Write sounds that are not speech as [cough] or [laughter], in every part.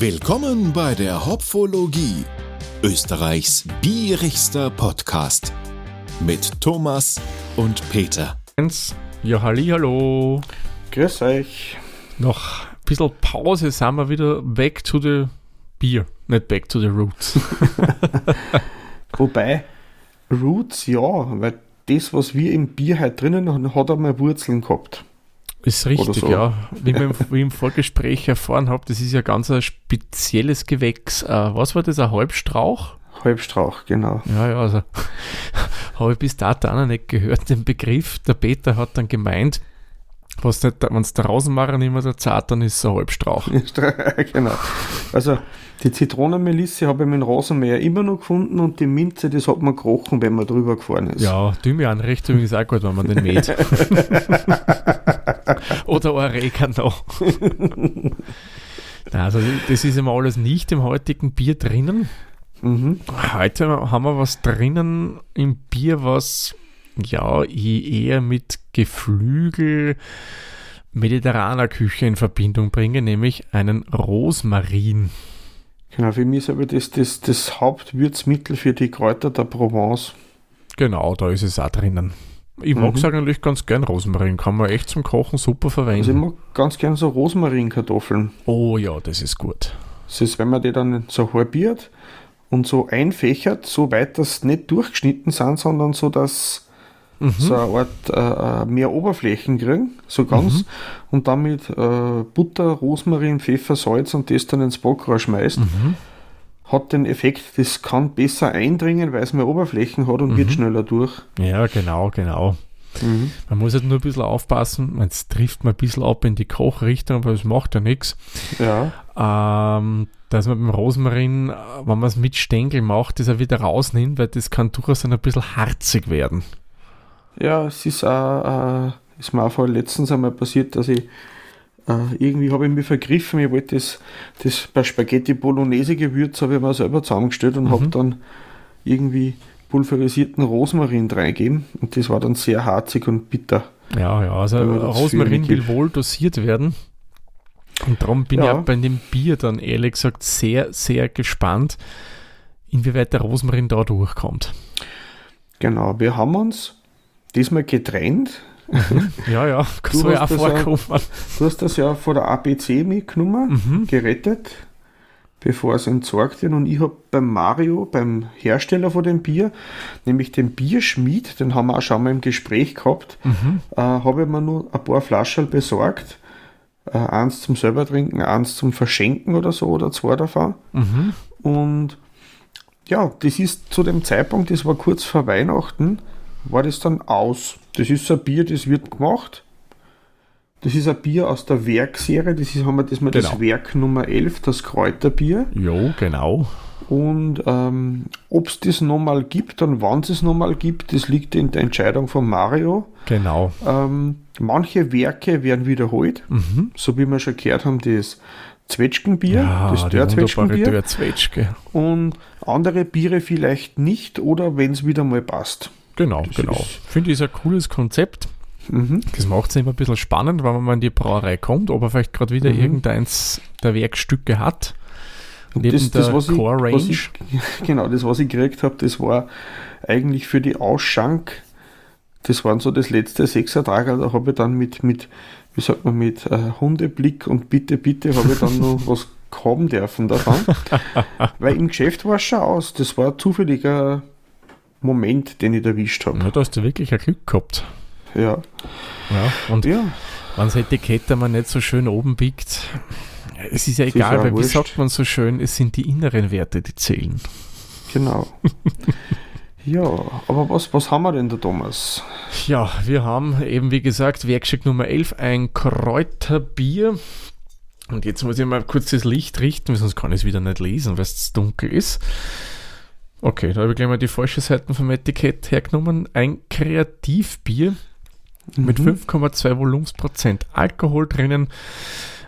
Willkommen bei der Hopfologie, Österreichs bierigster Podcast mit Thomas und Peter. Ja, halli, hallo. Grüß euch. Nach ein bisschen Pause sind wir wieder back to the Bier, nicht back to the roots. [laughs] Wobei, Roots ja, weil das, was wir im Bier halt drinnen haben, hat einmal Wurzeln gehabt. Ist richtig, so. ja. Wie, wir im, [laughs] wie im Vorgespräch erfahren habt, das ist ja ganz ein spezielles Gewächs. Äh, was war das, ein Halbstrauch? Halbstrauch, genau. Ja, ja, also [laughs] habe ich bis dato auch noch nicht gehört, den Begriff. Der Peter hat dann gemeint, was wenn es der Rosenmacher nicht mehr der zart, dann ist es ein Halbstrauch. [laughs] genau. Also die Zitronenmelisse habe ich mit dem Rasenmäher immer noch gefunden und die Minze, das hat man gerochen, wenn man drüber gefahren ist. Ja, Thymian recht übrigens auch gut, wenn man den mäht. [laughs] Oder Oregano. [laughs] also das ist immer alles nicht im heutigen Bier drinnen. Mhm. Heute haben wir was drinnen im Bier, was ja ich eher mit Geflügel mediterraner Küche in Verbindung bringe, nämlich einen Rosmarin. Genau, für mich ist aber das, das, das Hauptwürzmittel für die Kräuter der Provence. Genau, da ist es auch drinnen. Ich mag es eigentlich ganz gern, Rosmarin. Kann man echt zum Kochen super verwenden. Also ich mag ganz gern so Rosmarinkartoffeln. Oh ja, das ist gut. Das ist, wenn man die dann so halbiert und so einfächert, so weit, dass nicht durchgeschnitten sind, sondern so, dass mhm. so eine Art äh, mehr Oberflächen kriegen, so ganz, mhm. und damit äh, Butter, Rosmarin, Pfeffer, Salz und das dann ins Backrohr schmeißt. Mhm. Hat den Effekt, das kann besser eindringen, weil es mehr Oberflächen hat und wird schneller durch. Ja, genau, genau. Mhm. Man muss halt nur ein bisschen aufpassen, es trifft man ein bisschen ab in die Kochrichtung, aber das macht ja nichts. Ja. Ähm, dass man beim Rosmarin, wenn man es mit Stängel macht, das er wieder rausnimmt, weil das kann durchaus ein bisschen harzig werden. Ja, es ist auch, äh, ist mir auch vor letztens einmal passiert, dass ich äh, irgendwie habe ich mich vergriffen, ich wollte das, das bei Spaghetti Bolognese Gewürz habe ich mir selber zusammengestellt und Mhm. habe dann irgendwie pulverisierten Rosmarin reingegeben und das war dann sehr harzig und bitter. Ja, ja, also Rosmarin will wohl dosiert werden. Und darum bin Ja. ich auch bei dem Bier dann ehrlich gesagt sehr, sehr gespannt, inwieweit der Rosmarin da durchkommt. Genau, wir haben uns diesmal getrennt. Ja, ja, [laughs] Du soll ja auch hast das ja- vorkommen. Du hast das ja vor der ABC mitgenommen, Mhm. gerettet, bevor es entsorgt wird. Und ich habe beim Mario, beim Hersteller von dem Bier, nämlich den Bierschmied, den haben wir auch schon mal im Gespräch gehabt, Mhm. äh, habe ich mir nur ein paar Flaschen besorgt. Äh, eins zum selber trinken, eins zum Verschenken oder so, oder zwei davon. Mhm. Und ja, das ist zu dem Zeitpunkt, das war kurz vor Weihnachten, war das dann aus. Das ist so ein Bier, das wird gemacht. Das ist ein Bier aus der Werkserie, das ist, haben wir das mal das Genau. Werk Nummer 11, das Kräuterbier. Jo, genau. Und ähm, ob es das nochmal gibt und wann es es nochmal gibt, das liegt in der Entscheidung von Mario. Genau. Ähm, manche Werke werden wiederholt, Mhm. so wie wir schon gehört haben, das Zwetschgenbier, Ja, das Dörrzwetschgenbier Dörrzwetschge. und andere Biere vielleicht nicht oder wenn es wieder mal passt. Genau, Das genau. Finde ich ist ein cooles Konzept. Mhm. Das macht es immer ein bisschen spannend, wenn man mal in die Brauerei kommt, ob er vielleicht gerade wieder Mhm. irgendeins der Werkstücke hat. Und Neben das, das, der was ich, Core Range. was ich, [laughs] genau, das, was ich gekriegt habe, das war eigentlich für die Ausschank, das waren so das letzte Sechsertrager, da habe ich dann mit, mit, wie sagt man, mit äh, Hundeblick und Bitte, Bitte habe ich dann noch [laughs] was haben dürfen davon. Weil im Geschäft war es schon aus. Das war zufälliger Moment, den ich erwischt habe. Ja, da hast du wirklich ein Glück gehabt. Ja. Ja, und ja. wenn das Etikett einmal nicht so schön oben biegt, es ist ja ist egal, ja weil wie wurscht. sagt man so schön, es sind die inneren Werte, die zählen. Genau. [laughs] ja, aber was, was haben wir denn da, Thomas? Ja, wir haben eben wie gesagt Werkstück Nummer 11, ein Kräuterbier. Und jetzt muss ich mal kurz das Licht richten, sonst kann ich es wieder nicht lesen, weil es dunkel ist. Okay, da habe ich gleich mal die falsche Seite vom Etikett hergenommen. Ein Kreativbier mit Mhm. 5,2 Volumensprozent Alkohol drinnen.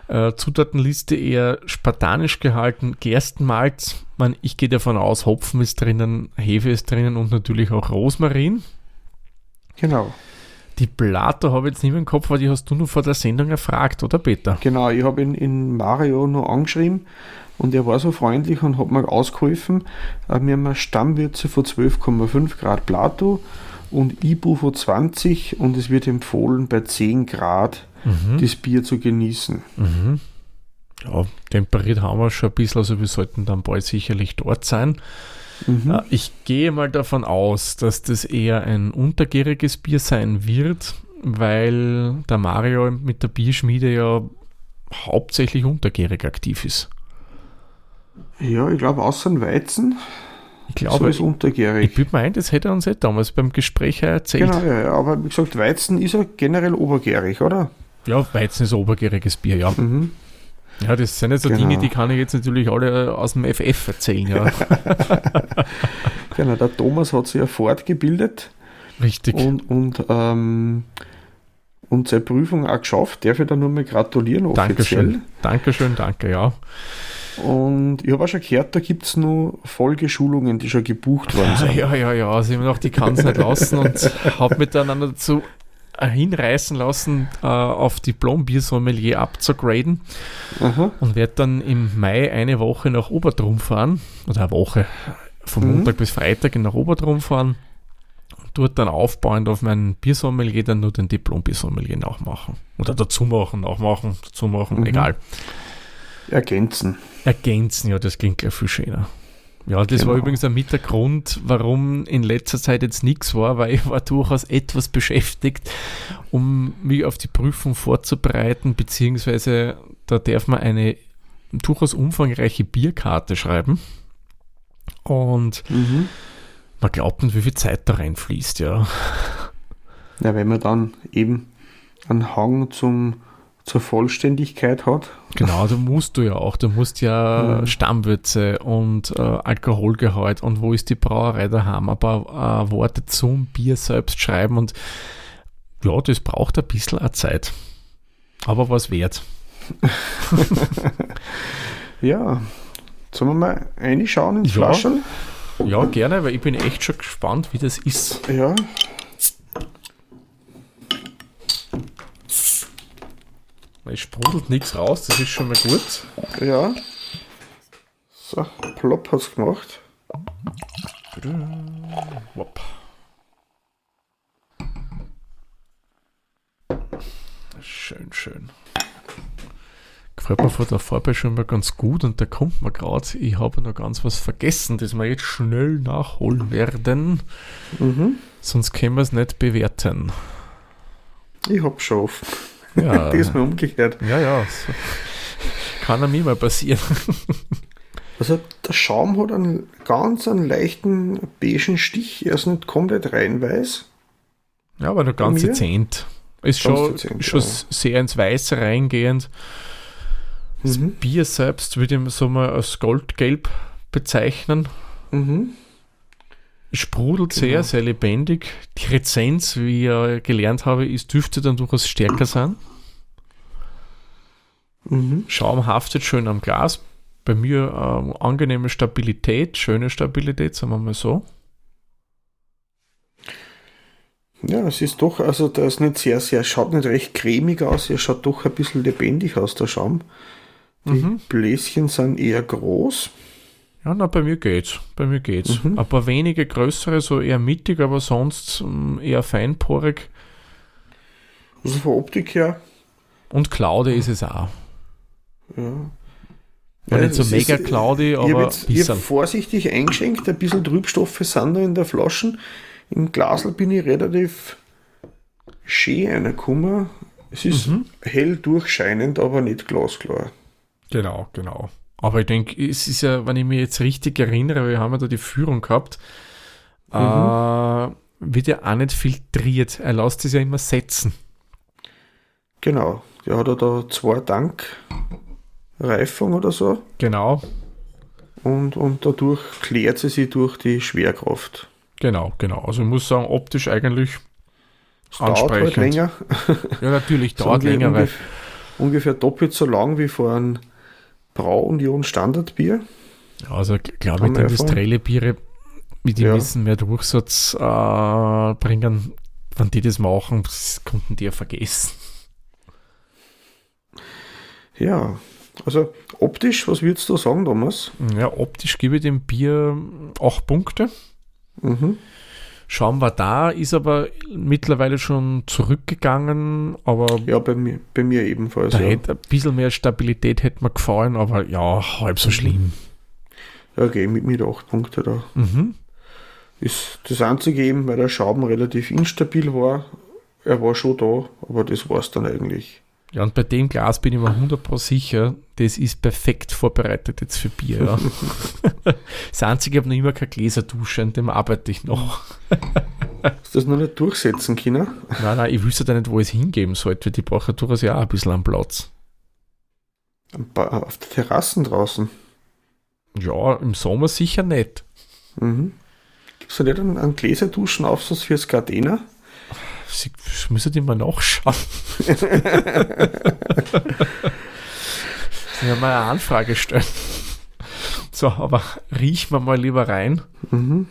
Äh, Zutatenliste eher spartanisch gehalten. Gerstenmalz, man, ich gehe davon aus, Hopfen ist drinnen, Hefe ist drinnen und natürlich auch Rosmarin. Genau. Die Plato habe ich jetzt nicht mehr im Kopf, aber die hast du nur vor der Sendung erfragt, oder Peter? Genau, ich habe in, in Mario nur angeschrieben, Und er war so freundlich und hat mir ausgeholfen. Äh, wir haben eine Stammwürze von 12,5 Grad Plato und Ibu von 20 und es wird empfohlen, bei 10 Grad Mhm. das Bier zu genießen. Mhm. Ja, temperiert haben wir schon ein bisschen, also wir sollten dann bald sicherlich dort sein. Mhm. Äh, Ich gehe mal davon aus, dass das eher ein untergäriges Bier sein wird, weil der Mario mit der Bierschmiede ja hauptsächlich untergärig aktiv ist. Ja, ich glaube, außer ein Weizen Ich so glaube, ist ich, untergärig. ich bilde mir ein, das hätte er uns eh damals beim Gespräch erzählt. Genau, ja, ja, aber wie gesagt, Weizen ist ja generell obergärig, oder? Ja, Weizen ist obergäriges Bier, ja. Mhm. Ja, das sind jetzt so Genau. Dinge, die kann ich jetzt natürlich alle aus dem FF erzählen, ja. [laughs] Genau, der Thomas hat sich ja fortgebildet Richtig. und, und, ähm, und seine Prüfung auch geschafft. Darf ich da nur mal gratulieren offiziell. Dankeschön. Dankeschön, danke, ja. Und ich habe auch schon gehört, da gibt es noch Folgeschulungen, die schon gebucht worden [laughs] sind. Ja, ja, ja. Also ich habe gedacht, ich kann es nicht lassen und habe dann dazu hinreißen lassen, äh, auf Diplom-Biersommelier abzugraden Aha. und werde dann im Mai eine Woche nach Obertrum fahren. Oder eine Woche. Von Mhm. Montag bis Freitag nach Obertrum fahren. Und dort dann aufbauend auf meinen Biersommelier dann nur den Diplom-Biersommelier nachmachen. Oder dazu machen, nachmachen, dazu machen, Mhm. egal. Ergänzen. Ergänzen, ja, das klingt gleich viel schöner. Ja, das war Genau. übrigens auch mit der Grund, warum in letzter Zeit jetzt nichts war, weil ich war durchaus etwas beschäftigt, um mich auf die Prüfung vorzubereiten, beziehungsweise da darf man eine durchaus umfangreiche Bierkarte schreiben. Und Mhm. man glaubt nicht, wie viel Zeit da reinfließt, ja. Ja, wenn man dann eben einen Hang zum, zur Vollständigkeit hat. Genau, du musst du ja auch. Du musst ja Mhm. Stammwürze und äh, Alkoholgehalt und wo ist die Brauerei daheim, ein paar äh, Worte zum Bier selbst schreiben und ja, das braucht ein bisschen auch Zeit. Aber was wert. [laughs] Ja, sollen wir mal reinschauen ins Ja. Flaschen? Ja, gerne, weil ich bin echt schon gespannt, wie das ist. Ja. Es sprudelt nichts raus, das ist schon mal gut. Ja. So, plopp hat's gemacht. Wop. Schön, schön. Gefällt mir von der Farbe schon mal ganz gut und da kommt mir gerade, ich habe noch ganz was vergessen, das wir jetzt schnell nachholen werden, Mhm. sonst können wir es nicht bewerten. Ich hab schon offen. Ja, [laughs] Diesmal umgekehrt. ja, ja so. kann einem immer passieren. Also der Schaum hat einen ganz einen leichten beigen Stich. Er ist nicht komplett rein weiß. Ja, aber noch ganz mir? dezent. Ist Ganz schon, dezent, schon ja. sehr ins Weiße reingehend. Das Mhm. Bier selbst würde ich so mal als goldgelb bezeichnen. Mhm. Sprudelt sehr, Genau. sehr lebendig. Die Rezenz, wie ich gelernt habe, ist, dürfte dann durchaus stärker sein. Mhm. Schaum haftet schön am Glas. Bei mir ähm, angenehme Stabilität, schöne Stabilität, sagen wir mal so. Ja, es ist doch, also da ist nicht sehr, sehr, schaut nicht recht cremig aus, er schaut doch ein bisschen lebendig aus, der Schaum. Die Mhm. Bläschen sind eher groß. Ja, na, bei mir geht's. Bei mir geht's. Mhm. Ein paar wenige größere, so eher mittig, aber sonst ähm, eher feinporig. Also von Optik her, Und cloudy ist es auch. ja. War Ja, nicht so mega ist- cloudy, Ich habe aber ich bisschen. hab vorsichtig eingeschenkt, ein bisschen Trübstoffe sind da in der Flasche. Im Glasl bin ich relativ schön reingekommen. Es ist Mhm. hell durchscheinend, aber nicht glasklar. Genau, genau. Aber ich denke, es ist ja, wenn ich mich jetzt richtig erinnere, wir haben ja da die Führung gehabt, Mhm. äh, wird ja auch nicht filtriert. Er lässt es ja immer setzen. Genau, der hat ja da zwei Tank Reifung oder so Genau, und, und dadurch klärt sie sich durch die Schwerkraft. genau, genau. Also ich muss sagen, optisch eigentlich Es dauert halt ansprechend. länger. Ja, natürlich, [laughs] So dauert ungefähr- länger, ungefähr, ungefähr doppelt so lang wie vor einem Brau-Union Standardbier. Also ich glaube, mit wir industrielle Biere, wie die Ja. müssen mehr Durchsatz äh, bringen, wenn die das machen, das konnten die ja vergessen. Ja, Also optisch, was würdest du sagen, Thomas? Ja, optisch gebe ich dem Bier 8 Punkte. Mhm. Schaum war da, ist aber mittlerweile schon zurückgegangen, aber Ja, bei mir, bei mir ebenfalls. da Ja. hätte ein bisschen mehr Stabilität hätte mir gefallen, aber ja, halb so schlimm. ja, okay, mit, mit 8 Punkten da. Mhm. Ist das einzige eben, weil der Schaum relativ instabil war. Er war schon da, aber das war es dann eigentlich. Ja, und bei dem Glas bin ich mir 100% sicher, das ist perfekt vorbereitet jetzt für Bier. Ja. [laughs] das Einzige, ich habe noch immer keine Gläserdusche, an dem arbeite ich noch. Hast du das noch nicht durchsetzen können? Nein, nein, ich wüsste ja nicht, wo ich es hingeben sollte, weil die braucht ja durchaus ja auch ein bisschen am Platz. Ba- Auf der Terrassen draußen. Ja, im Sommer sicher nicht. Mhm. Gibt es da nicht einen, einen Gläserduschenaufsatz fürs Gardena? Sie müssen die mal nachschauen. [laughs] Sie haben mal eine Anfrage stellen. So, aber riechen wir mal lieber rein. Mhm.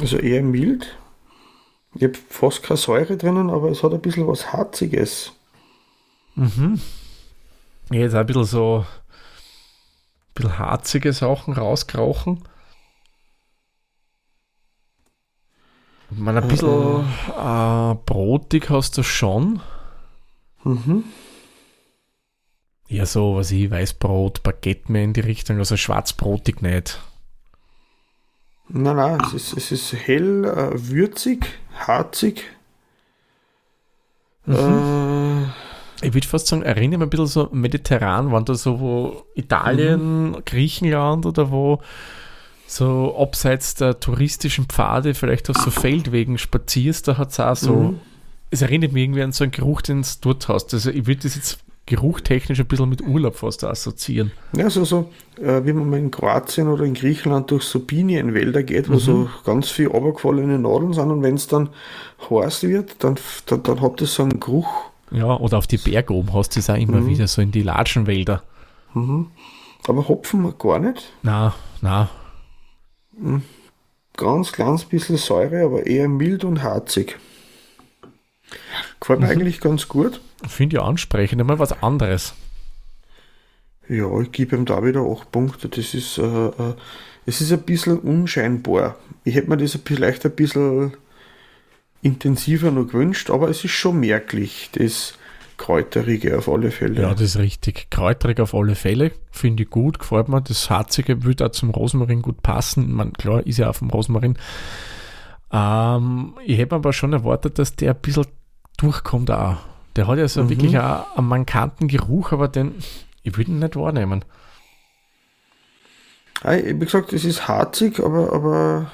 Also eher mild. Ich habe fast keine Säure drinnen, aber es hat ein bisschen was Harziges. Mhm. Ja, Jetzt ein bisschen so bisschen harzige Sachen rauskrauchen. Man ein bisschen äh, brotig hast du schon. Mhm. Ja, so was ich, Weißbrot, Baguette mehr in die Richtung, also schwarzbrotig nicht. Nein, nein, es ist, es ist hell, äh, würzig, harzig. Äh, Ich würde fast sagen, erinnere mich ein bisschen so mediterran, wenn du so wo Italien, Griechenland oder wo so abseits der touristischen Pfade vielleicht auf so Feldwegen spazierst, da hat es auch so, Mhm. es erinnert mich irgendwie an so einen Geruch, den du dort hast. Also ich würde das jetzt geruchtechnisch ein bisschen mit Urlaub fast assoziieren. Ja, so, so äh, wie man mal in Kroatien oder in Griechenland durch so Pinienwälder geht, wo Mhm. so ganz viel runtergefallene Nadeln sind und wenn es dann heiß wird, dann, dann, dann hat das so einen Geruch. Ja, oder auf die Berge oben hast du es auch immer wieder, so in die Latschenwälder. Aber Hopfen gar nicht. Na, na, Ganz kleines bisschen Säure, aber eher mild und harzig. Gefällt mir eigentlich ganz gut. finde ich ansprechend, mal was anderes. Ja, ich gebe ihm da wieder 8 Punkte. Das ist, äh, äh, es ist ein bisschen unscheinbar. Ich hätte mir das vielleicht ein bisschen intensiver noch gewünscht, aber es ist schon merklich, das Kräuterige auf alle Fälle. Ja, das ist richtig. Kräuterig auf alle Fälle. Finde ich gut, gefällt mir. Das Harzige würde auch zum Rosmarin gut passen. Man, klar, ist ja auf dem Rosmarin. Ähm, ich hätte aber schon erwartet, dass der ein bisschen durchkommt auch. Der hat ja so Mhm. wirklich auch einen markanten Geruch, aber den, ich würde ihn nicht wahrnehmen. Ah, Wie gesagt, es ist harzig, aber, aber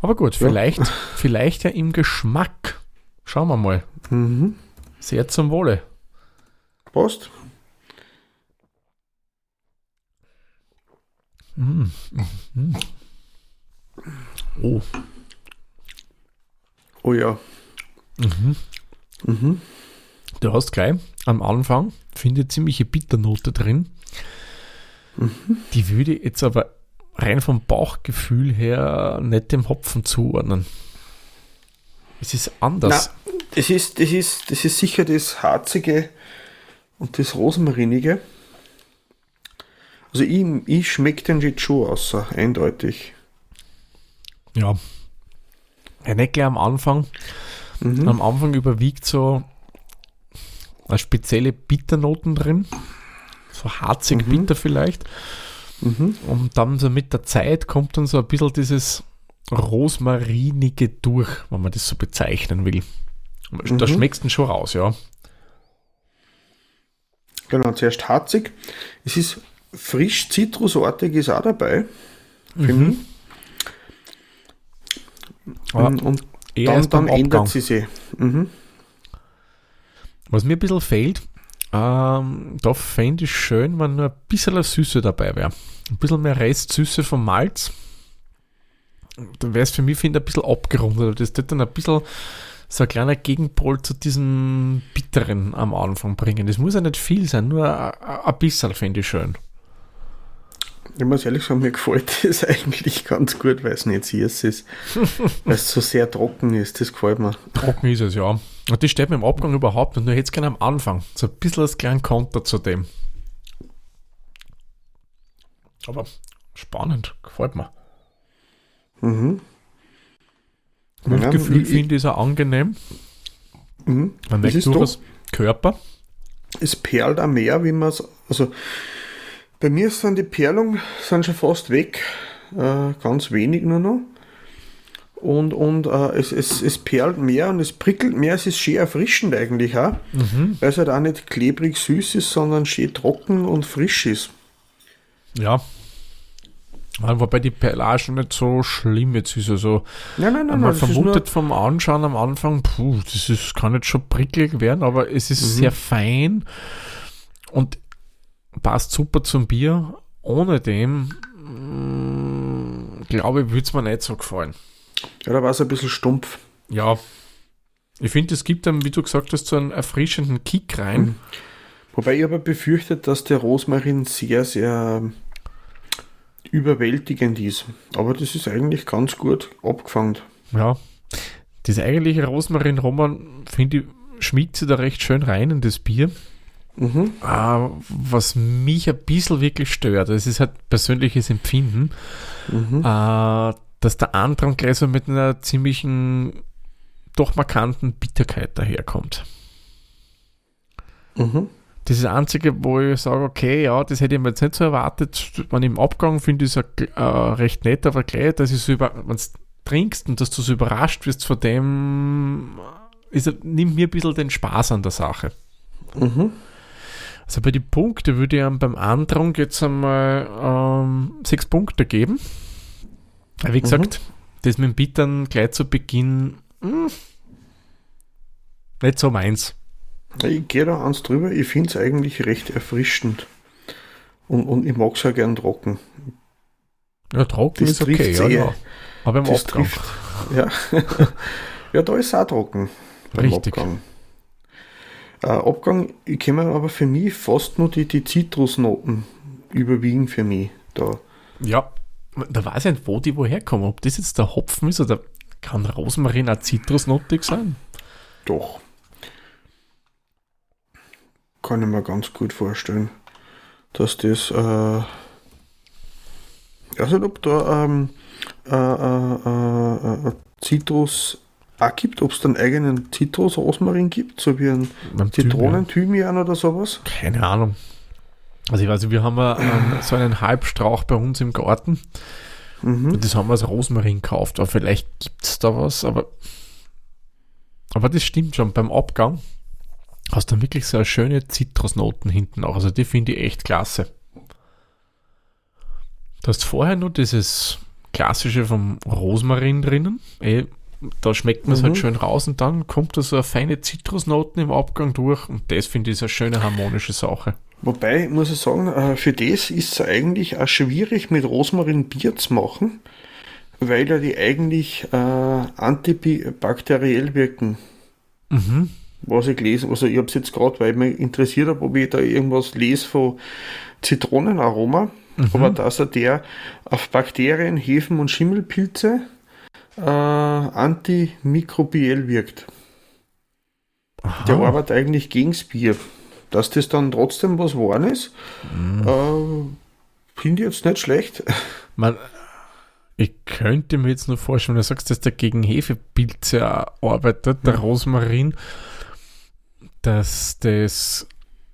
Aber gut, Ja. vielleicht, vielleicht ja im Geschmack. Schauen wir mal. mhm. Sehr zum Wohle. passt. Mm, mm, mm. Oh. Oh ja. Mhm. Mhm. Du hast gleich am Anfang, finde ich, ziemliche Bitternote drin. Die würde ich jetzt aber rein vom Bauchgefühl her nicht dem Hopfen zuordnen. Es ist anders. Na, das ist, das ist, das ist sicher das Harzige und das Rosmarinige. Also ich, ich schmecke den jetzt schon außer, eindeutig. Ja. ja. Nicht gleich am Anfang. Mhm. Am Anfang überwiegt so eine spezielle Bitternoten drin. So harzig Mhm. bitter vielleicht. Mhm. Und dann so mit der Zeit kommt dann so ein bisschen dieses Rosmarinige durch, wenn man das so bezeichnen will. Da Mhm. schmeckst du schon raus, ja. Genau, zuerst harzig. Es ist frisch zitrusartig ist auch dabei. Aber Und, und dann, dann ändert sie sich. Mhm. Was mir ein bisschen fehlt, ähm, da fände ich schön, wenn nur ein bisschen Süße dabei wäre. Ein bisschen mehr Restsüße vom Malz. Dann wäre es für mich, finde ich, ein bisschen abgerundet. Das tut dann ein bisschen so ein kleiner Gegenpol zu diesem Bitteren am Anfang bringen. Das muss ja nicht viel sein, nur ein- ein bisschen finde ich schön. Ich muss ehrlich sagen, mir gefällt [laughs] das eigentlich ganz gut, weil es nicht süß ist. [laughs] weil es so sehr trocken ist, das gefällt mir. Trocken ist es, ja. Und das steht mir im Abgang überhaupt nicht. Nur jetzt gerne am Anfang. So ein bisschen als kleinen Konter zu dem. Aber spannend, gefällt mir. Mhm. Mundgefühl ja, finde ich auch angenehm. Mhm. Man merkt durchaus Körper. Es perlt auch mehr, wie man es. Also bei mir sind die Perlungen sind schon fast weg. Äh, ganz wenig nur noch. Und, und äh, es, es, es perlt mehr und es prickelt mehr. Es ist schön erfrischend eigentlich auch. Mhm. Weil es halt auch nicht klebrig süß ist, sondern schön trocken und frisch ist. Ja, Wobei die Perlage nicht so schlimm jetzt ist. Also, nein, nein, nein, man vermutet vom Anschauen am Anfang, puh, das ist, kann nicht schon prickelig werden, aber es ist mhm. sehr fein und passt super zum Bier. Ohne dem, mh, mm, glaube ich, würde es mir nicht so gefallen. Ja, da war es ein bisschen stumpf. Ja. Ich finde, es gibt dann, wie du gesagt hast, so einen erfrischenden Kick rein. Mhm. Wobei ich aber befürchtet, dass der Rosmarin sehr, sehr überwältigend ist. Aber das ist eigentlich ganz gut abgefangen. Ja, das eigentliche Rosmarin-Roman, finde ich, schmiegt sich da recht schön rein in das Bier. Mhm. Uh, was mich ein bisschen wirklich stört, das ist halt persönliches Empfinden, mhm. uh, dass der so mit einer ziemlichen, doch markanten Bitterkeit daherkommt. Mhm. Das ist das Einzige, wo ich sage, okay, ja, das hätte ich mir jetzt nicht so erwartet. Wenn im Abgang finde ich es äh, recht nett, aber gleich, dass ich so über, wenn du trinkst und dass du so überrascht wirst von dem, ist, nimmt mir ein bisschen den Spaß an der Sache. Mhm. Also bei den Punkten würde ich ihm beim Andrang jetzt einmal ähm, sechs Punkte geben. Wie gesagt, mhm. das mit dem Bittern gleich zu Beginn mh, hm, nicht so meins. Ich gehe da eins drüber, ich finde es eigentlich recht erfrischend. Und, und ich mag es ja gern trocken. Ja, trocken das ist okay, ja, ja. Aber im das Abgang. Trifft, ja. [laughs] ja, da ist es auch trocken. Richtig. Abgang. Äh, Abgang, ich kenne aber für mich fast nur die, die Zitrusnoten überwiegen für mich da. Ja, da weiß ich nicht, wo die woher kommen. Ob das jetzt der Hopfen ist oder kann Rosmarin auch zitrusnotig sein? Doch. Kann ich mir ganz gut vorstellen, dass das, äh, also ob da ähm, äh, äh, äh, Zitrus auch gibt, ob es dann eigenen Zitrus-Rosmarin gibt, so wie ein Zitronen-Thymian oder sowas? Keine Ahnung. Also ich weiß, wir haben ähm, so einen Halbstrauch bei uns im Garten. Mhm. Und das haben wir als Rosmarin gekauft. Aber vielleicht gibt es da was, aber, aber das stimmt schon. Beim Abgang hast du wirklich so schöne Zitrusnoten hinten auch. Also die finde ich echt klasse. Du hast vorher nur dieses klassische vom Rosmarin drinnen. Eh, da schmeckt man es halt mhm. halt schön raus und dann kommt da so eine feine Zitrusnoten im Abgang durch und das finde ich eine schöne harmonische Sache. Wobei, muss ich sagen, äh, für das ist es eigentlich auch schwierig mit Rosmarin Bier zu machen, weil ja die eigentlich äh, antibakteriell wirken. Mhm was ich gelesen, also ich habe es jetzt gerade, weil ich mich interessiert habe, ob ich da irgendwas lese von Zitronenaroma, mhm. aber dass er der auf Bakterien, Hefen und Schimmelpilze äh, antimikrobiell wirkt. Aha. Der arbeitet eigentlich gegen das Bier. Dass das dann trotzdem was geworden ist, mhm. äh, finde ich jetzt nicht schlecht. [laughs] Man, ich könnte mir jetzt nur vorstellen, wenn du sagst, dass der gegen Hefepilze arbeitet, der ja. Rosmarin, dass das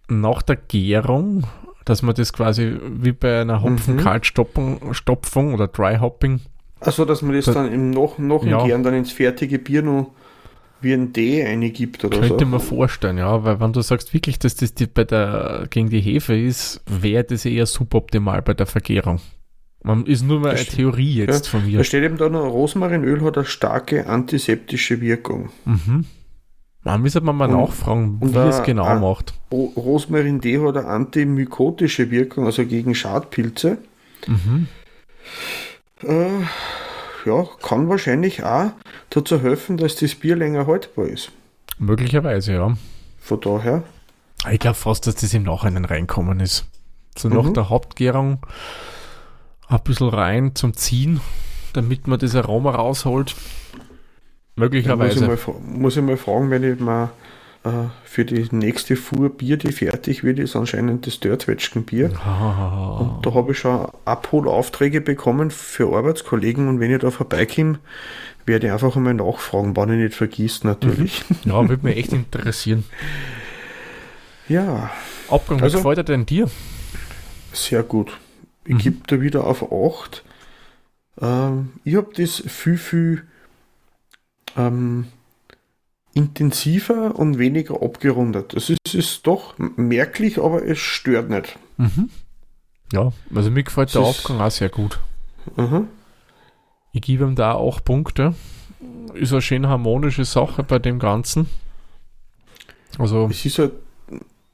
nach der Gärung, dass man das quasi wie bei einer Hopfen-Kaltstopfung mhm. oder Dry-Hopping. Also, dass man das da, dann im noch, noch ja. Gären dann ins fertige Bier noch wie ein D eingibt oder Könnte so. Könnte man vorstellen, ja, weil wenn du sagst wirklich, dass das die bei der, gegen die Hefe ist, wäre das eher suboptimal bei der Vergärung. Man ist nur mal eine Theorie jetzt ja, von mir. Da steht eben da noch, Rosmarinöl hat eine starke antiseptische Wirkung. Mhm. Man müsste man mal und, nachfragen, wie es genau a, macht. Rosmarin D hat eine antimykotische Wirkung, also gegen Schadpilze. Mhm. Äh, ja, kann wahrscheinlich auch dazu helfen, dass das Bier länger haltbar ist. Möglicherweise, ja. Von daher. Ich glaube fast, dass das im Nachhinein reinkommen ist. So nach mhm. der Hauptgärung ein bisschen rein zum Ziehen, damit man das Aroma rausholt. Möglicherweise. Muss ich, mal, muss ich mal fragen, wenn ich mal für die nächste Fuhr Bier, die fertig wird, ist anscheinend das Dörrtwetschgenbier. Ah. Und da habe ich schon Abholaufträge bekommen für Arbeitskollegen und wenn ich da vorbeikomme, werde ich einfach einmal nachfragen, wann ich nicht vergisst natürlich. Ja, würde mich echt interessieren. Ja, Abgang, Also- was gefällt dir denn dir? sehr gut. Ich Mhm. gebe da wieder auf 8. Ähm, ich habe das viel, viel ähm, intensiver und weniger abgerundet. Es ist, es ist doch merklich, aber es stört nicht. Mhm. Ja, also mir gefällt der Das ist- Abgang auch sehr gut. Mhm. Ich gebe ihm da auch Punkte. Ist eine schön harmonische Sache bei dem Ganzen. Also, Es ist halt,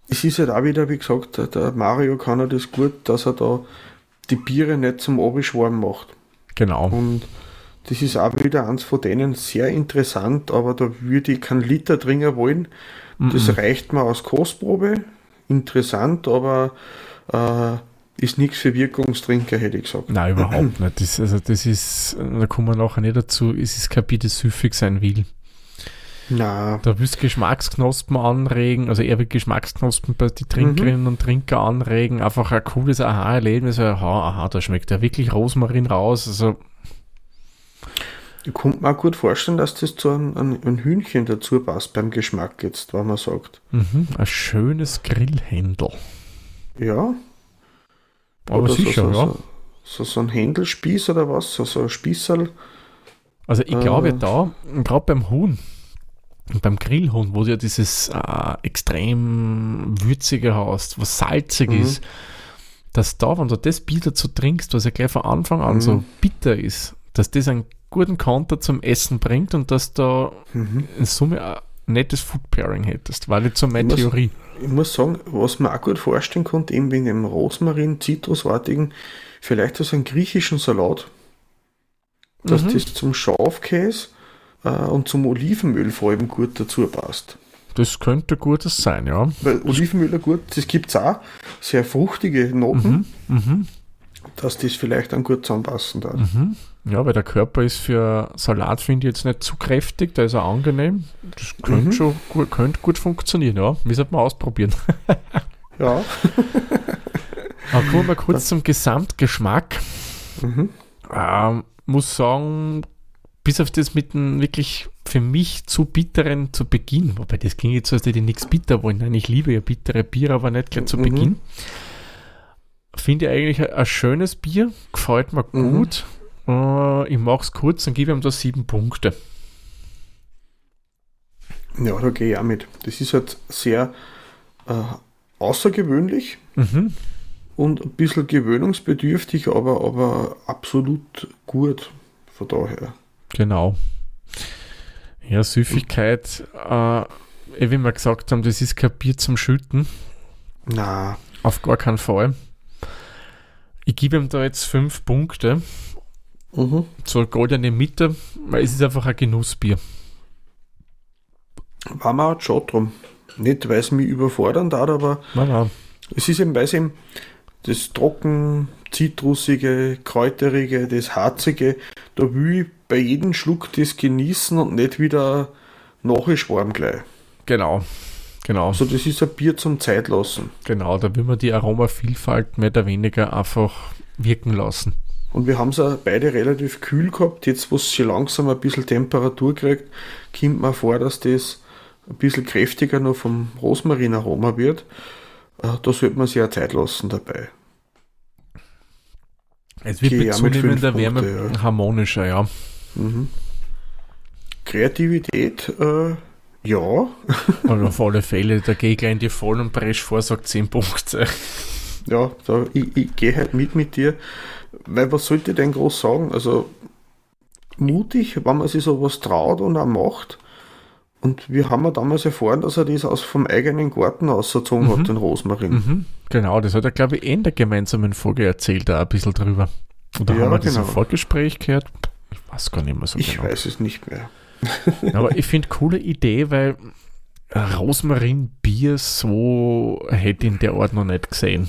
es ist halt auch wieder, wie gesagt, der, der Mario kann ja das gut, dass er da die Biere nicht zum Abschwarm macht. genau. Und das ist auch wieder eins von denen sehr interessant, aber da würde ich keinen Liter trinken wollen. Das Mhm. reicht mir aus Kostprobe. Interessant, aber äh, ist nichts für Wirkungstrinker, hätte ich gesagt. Nein, überhaupt nicht. Das, also das ist, da kommen wir nachher nicht dazu, es ist kein Bier, das süffig sein will. Na, Da willst du Geschmacksknospen anregen, also er will Geschmacksknospen bei die Trinkerinnen und Trinker anregen, einfach ein cooles Aha-Erlebnis, aha, aha, da schmeckt ja wirklich Rosmarin raus, also ich konnte mir auch gut vorstellen, dass das zu einem, einem, Hühnchen dazu passt beim Geschmack jetzt, wenn man sagt. mhm, ein schönes Grillhändel. Ja. Aber Oder sicher, so, so, ja. So, so, so ein Händelspieß oder was? So, so ein Spießerl. Also ich Äh. glaube da, gerade beim Huhn, beim Grillhuhn, wo du ja dieses äh, extrem würzige hast, was salzig Mhm. ist, dass da, wenn du das Bier dazu trinkst, was ja gleich von Anfang an Mhm. so bitter ist, dass das einen guten Konter zum Essen bringt und dass da Mhm. in Summe ein nettes Food Pairing hättest. War nicht so meine Ich muss- Theorie. Ich muss sagen, was man auch gut vorstellen konnte, eben wegen dem Rosmarin, Zitrusartigen, vielleicht so einen griechischen Salat, dass Mhm. das zum Schafkäse äh, und zum Olivenöl vor allem gut dazu passt. Das könnte gutes sein, ja. Weil Olivenöl gut, das gibt es auch, sehr fruchtige Noten, Mhm. Mhm. dass das vielleicht dann gut zusammenpassen darf. Mhm. Ja, weil der Körper ist für Salat, finde ich, jetzt nicht zu kräftig, da ist er angenehm. Das könnte Mhm. schon gut, könnte gut funktionieren, ja. Wir sollten mal ausprobieren. Ja. [laughs] Aber kommen wir mal kurz zum Gesamtgeschmack. Mhm. Ähm, muss sagen, bis auf das mit dem wirklich für mich zu bitteren zu Beginn, wobei das ging jetzt so, als hätte ich nichts bitter wollen. Nein, ich liebe ja bittere Bier, aber nicht gleich zu Mhm. Beginn. Finde ich eigentlich ein, ein schönes Bier, gefällt mir Mhm. Äh, ich mache es kurz und gebe ihm da sieben Punkte. Ja, da gehe ich auch mit. Das ist halt sehr äh, außergewöhnlich Mhm. und ein bisschen gewöhnungsbedürftig, aber, aber absolut gut. Von daher. Genau. Ja, Süffigkeit, äh, wie wir gesagt haben, das ist kein Bier zum Schütten. Na, Auf gar keinen Fall. Ich gebe ihm da jetzt fünf Punkte. Mhm. So goldene Mitte, weil es ist einfach ein Genussbier. war mir auch schon drum. Nicht, weil es mich überfordern hat, aber Nein, nein. es ist eben, weil es eben das trocken, zitrusige, kräuterige, das harzige, da will ich bei jedem Schluck das genießen und nicht wieder nachschwarm gleich. Genau. Genau. Also das ist ein Bier zum Zeitlassen. Genau, da will man die Aromavielfalt mehr oder weniger einfach wirken lassen. Und wir haben es auch beide relativ kühl gehabt. Jetzt, wo es schon langsam ein bisschen Temperatur kriegt, kommt mir vor, dass das ein bisschen kräftiger noch vom Rosmarinaroma wird. Äh, Da sollte man sich auch Zeit lassen dabei. Es wird Okay, mit ja, zunehmender Wärme Punkte, ja. harmonischer, ja. Mhm. Kreativität, äh, ja. Und [laughs] auf alle Fälle, da gehe ich gleich in die Voll und Bresch vor, sagt 10 Punkte. Ja, da, ich, ich gehe halt mit mit dir. Weil was sollte ich denn groß sagen? Also mutig, wenn man sich sowas traut und auch macht. Und wir haben ja damals erfahren, dass er das aus vom eigenen Garten ausgezogen Mhm. hat, den Rosmarin. Mhm, genau, das hat er, glaube ich, eh in der gemeinsamen Folge erzählt, da ein bisschen drüber. Oder Ja, haben wir das im genau. Vorgespräch gehört? Ich weiß gar nicht mehr so Ich genau. weiß es nicht mehr. Aber ich finde, coole Idee, weil Rosmarin-Bier so hätte ich in der Art noch nicht gesehen.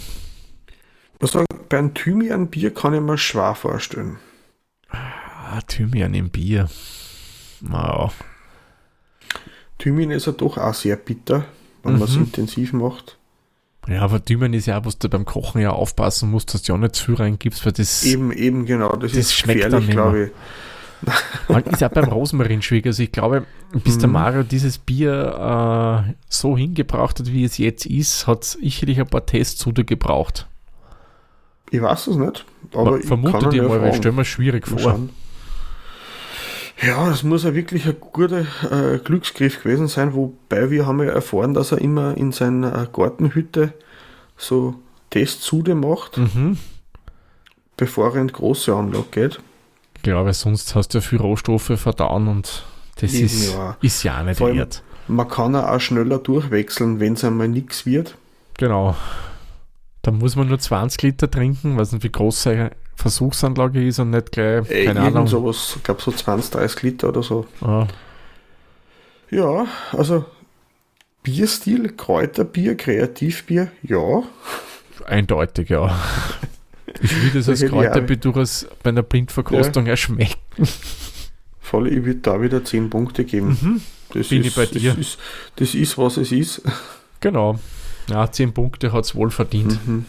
Also bei einem Thymian-Bier kann ich mir schwer vorstellen. Ah, Thymian im Bier. Wow. Thymian ist ja doch auch sehr bitter, wenn man es Mhm. intensiv macht. Ja, aber Thymian ist ja auch, was du beim Kochen ja aufpassen musst, dass du ja nicht zu reingibst, weil das Eben, eben, genau. Das, Das ist schmeckt dann glaube ich. Man [laughs] ist auch beim Rosmarin schwierig. Also ich glaube, bis der Mhm. Mario dieses Bier äh, so hingebracht hat, wie es jetzt ist, hat es sicherlich ein paar Tests zu dir gebraucht. Ich weiß es nicht, aber Aber ich vermute kann ihn dir ja mal, weil ich stelle mir schwierig vor. schauen. Ja, das muss ja wirklich ein guter äh, Glücksgriff gewesen sein, wobei wir haben ja erfahren, dass er immer in seiner Gartenhütte so Testsude macht, Mhm. bevor er in die große Anlage geht. Ja, weil sonst hast du ja viel Rohstoffe verdauen und das Eben, ist, ja. ist ja auch nicht wert. Man kann ja auch schneller durchwechseln, wenn es einmal nichts wird. Genau. Da muss man nur 20 Liter trinken, weiß nicht, wie groß seine Versuchsanlage ist und nicht gleich, Äh, keine irgend Ahnung. sowas, ich glaube so 20, 30 Liter oder so. Ah, Ja, also Bierstil, Kräuterbier, Kreativbier, ja. eindeutig, ja. Ich würde das als Kräuterbier durchaus bei einer Blindverkostung erschmecken. Voll, ich würde da wieder 10 Punkte geben. Mhm. Das Bin ist, ich bei dir. Das ist, das ist, was es ist. Genau. Ja, 10 Punkte hat es wohl verdient. Mhm.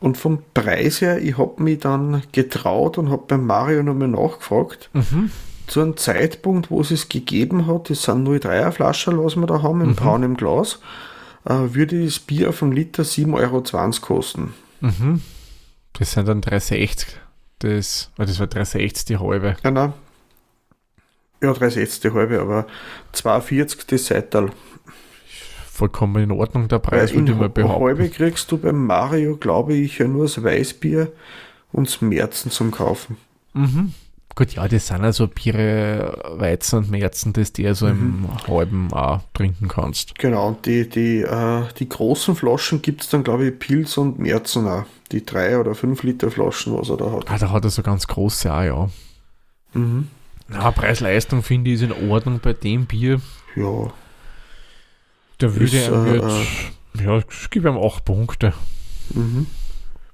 Und vom Preis her, ich habe mich dann getraut und habe beim Mario nochmal nachgefragt. Mhm. Zu einem Zeitpunkt, wo es es gegeben hat, das sind 03er Flaschen, was wir da haben, im Mhm. Glas, äh, würde das Bier auf einen Liter 7,20 Euro kosten. Mhm. Das sind dann 360. Das, ah, das war 360 die halbe. Ja, nein. Ja, 3,60 die halbe, aber 2,40 das Seital. Vollkommen in Ordnung, der Preis, würde ich mal Ha- halbe behaupten. kriegst du beim Mario, glaube ich, ja nur das Weißbier und das Märzen zum Kaufen. Mhm. Gut, ja, das sind also Biere, Weizen und Märzen, das du also Mhm. im halben auch trinken kannst. Genau, und die, die, äh, die großen Flaschen gibt es dann, glaube ich, Pilz und Märzen auch. Die 3 oder 5 Liter Flaschen, was er da hat. Ah, da hat er so ganz große auch, ja. Mhm. Na, Preis-Leistung finde ich ist in Ordnung bei dem Bier. Ja, Da würde ich ihm jetzt, ja, ich gebe ihm 8 Punkte. mhm.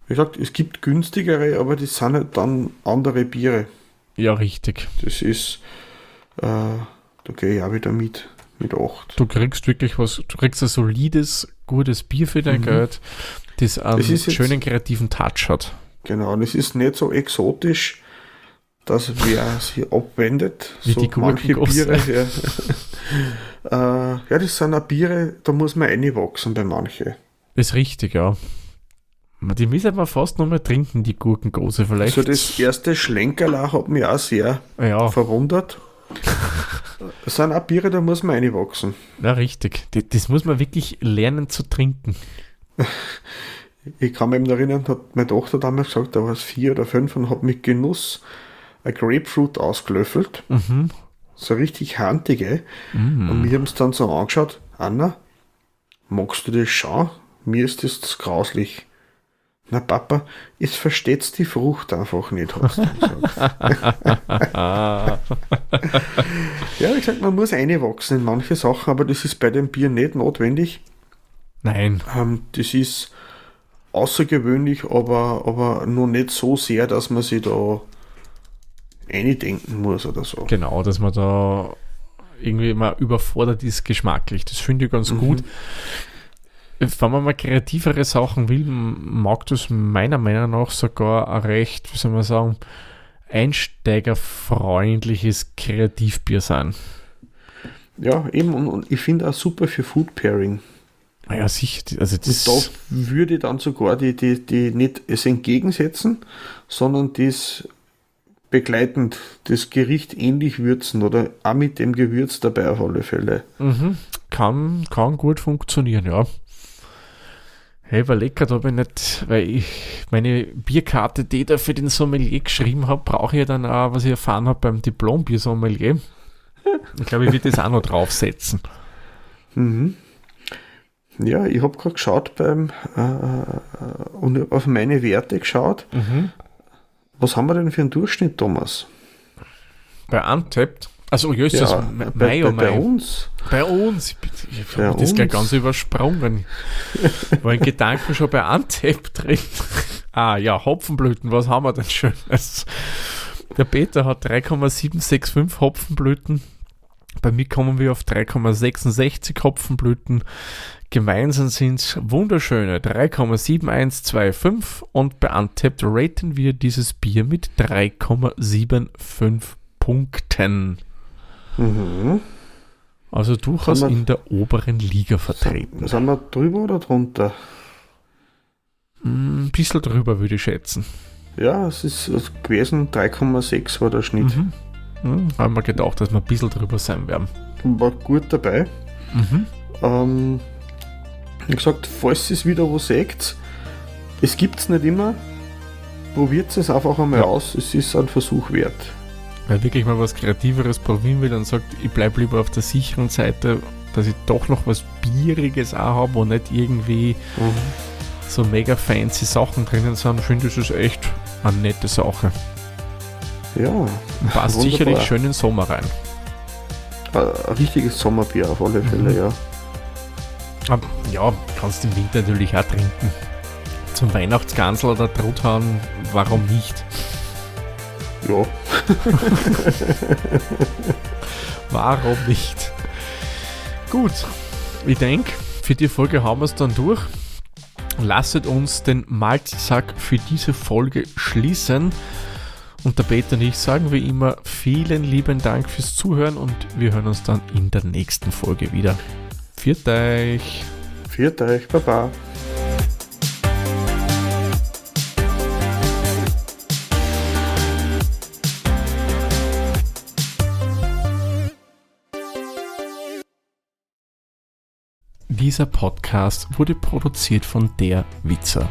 Wie gesagt, es gibt günstigere, aber das sind halt dann andere Biere. Ja, richtig. Das ist, äh, da gehe ich auch wieder mit, mit 8. Du kriegst wirklich was, du kriegst ein solides, gutes Bier für dein Mhm. Geld, das einen Das schönen kreativen Touch hat. Genau, und es ist nicht so exotisch, dass wer sich abwendet. Wie so die manche. Biere. Ja. [laughs] äh, ja, das sind auch Biere, da muss man reinwachsen bei manchen. Ist richtig, ja. Die müssen wir fast noch mal trinken, die Gurkengose vielleicht. So das erste Schlenkerlach hat mich auch sehr ja, verwundert. [laughs] Das sind auch Biere, da muss man reinwachsen. ja, richtig. Das, das muss man wirklich lernen zu trinken. Ich kann mich eben erinnern, hat meine Tochter damals gesagt, da war es vier oder fünf und hat mit Genuss ein Grapefruit ausgelöffelt. Mhm. So richtig handige. Mhm. Und wir haben es dann so angeschaut, Anna, magst du das schon? Mir ist das grauslich. Na Papa, es versteht's die Frucht einfach nicht, hast du gesagt. [laughs] Ja, wie gesagt, man muss reinwachsen in manche Sachen, aber das ist bei dem Bier nicht notwendig. nein, Ähm, das ist außergewöhnlich, aber, aber nur nicht so sehr, dass man sich da eindenken muss oder so. genau, dass man da irgendwie mal überfordert ist geschmacklich. Das finde ich ganz Mhm. gut. Wenn man mal kreativere Sachen will, mag das meiner Meinung nach sogar ein recht, wie soll man sagen, einsteigerfreundliches Kreativbier sein. Ja, eben, und, und ich finde auch super für Food Pairing. Naja, Ah sicher. Also Und das, da würde ich dann sogar die, die, die nicht es entgegensetzen, sondern das begleitend das Gericht ähnlich würzen oder auch mit dem Gewürz dabei auf alle Fälle. Mhm. Kann, kann gut funktionieren, ja. Hey, war lecker, da habe ich nicht, weil ich meine Bierkarte, die ich da für den Sommelier geschrieben habe, brauche ich ja dann auch, was ich erfahren habe beim Diplom-Bier-Sommelier. Ich glaube, ich würde das auch noch draufsetzen. Mhm. Ja, ich habe gerade geschaut beim äh, äh, und auf meine Werte geschaut. Mhm. Was haben wir denn für einen Durchschnitt, Thomas? Bei Untapped Also, ja, ist Ja, das bei, Mai, bei, oh bei Mai. uns. Bei uns. Ich, ich Bei habe das gleich ganz übersprungen. [laughs] War in Gedanken schon bei Antep drin. [laughs] ah ja, Hopfenblüten, was haben wir denn Schönes? Der Peter hat 3,765 Hopfenblüten. Bei mir kommen wir auf 3,66 Hopfenblüten. Gemeinsam sind es wunderschöne 3,7125 und bei Untapped raten wir dieses Bier mit 3,75 Punkten. Mhm. Also durchaus wir- in der oberen Liga vertreten. Sind wir drüber oder drunter? Ein bisschen drüber würde ich schätzen. Ja, es ist es gewesen, 3,6 war der Schnitt. Mhm. Mhm. Haben wir gedacht, dass wir ein bisschen drüber sein werden. War gut dabei. Mhm. Ähm, wie gesagt, falls ihr es wieder wo seht, es gibt es nicht immer. Probiert es einfach einmal Ja. aus, es ist ein Versuch wert. Wer wirklich mal was Kreativeres probieren will und sagt, ich bleibe lieber auf der sicheren Seite, dass ich doch noch was Bieriges auch habe, wo nicht irgendwie so mega fancy Sachen drinnen sind, finde ich das echt eine nette Sache. Ja, passt Wunderbar. sicherlich schön in den Sommer rein. ein richtiges Sommerbier auf alle Fälle, Mhm. ja. Aber ja, kannst im Winter natürlich auch trinken. Zum Weihnachtsgansel oder Truthahn, warum nicht? Ja, [laughs] Warum nicht? Gut, ich denke, für die Folge haben wir es dann durch. Lasset uns den Malzsack für diese Folge schließen. Und der Peter und ich sagen wie immer vielen lieben Dank fürs Zuhören und wir hören uns dann in der nächsten Folge wieder. Viert euch! viert euch, Baba. Dieser Podcast wurde produziert von Der Witzer.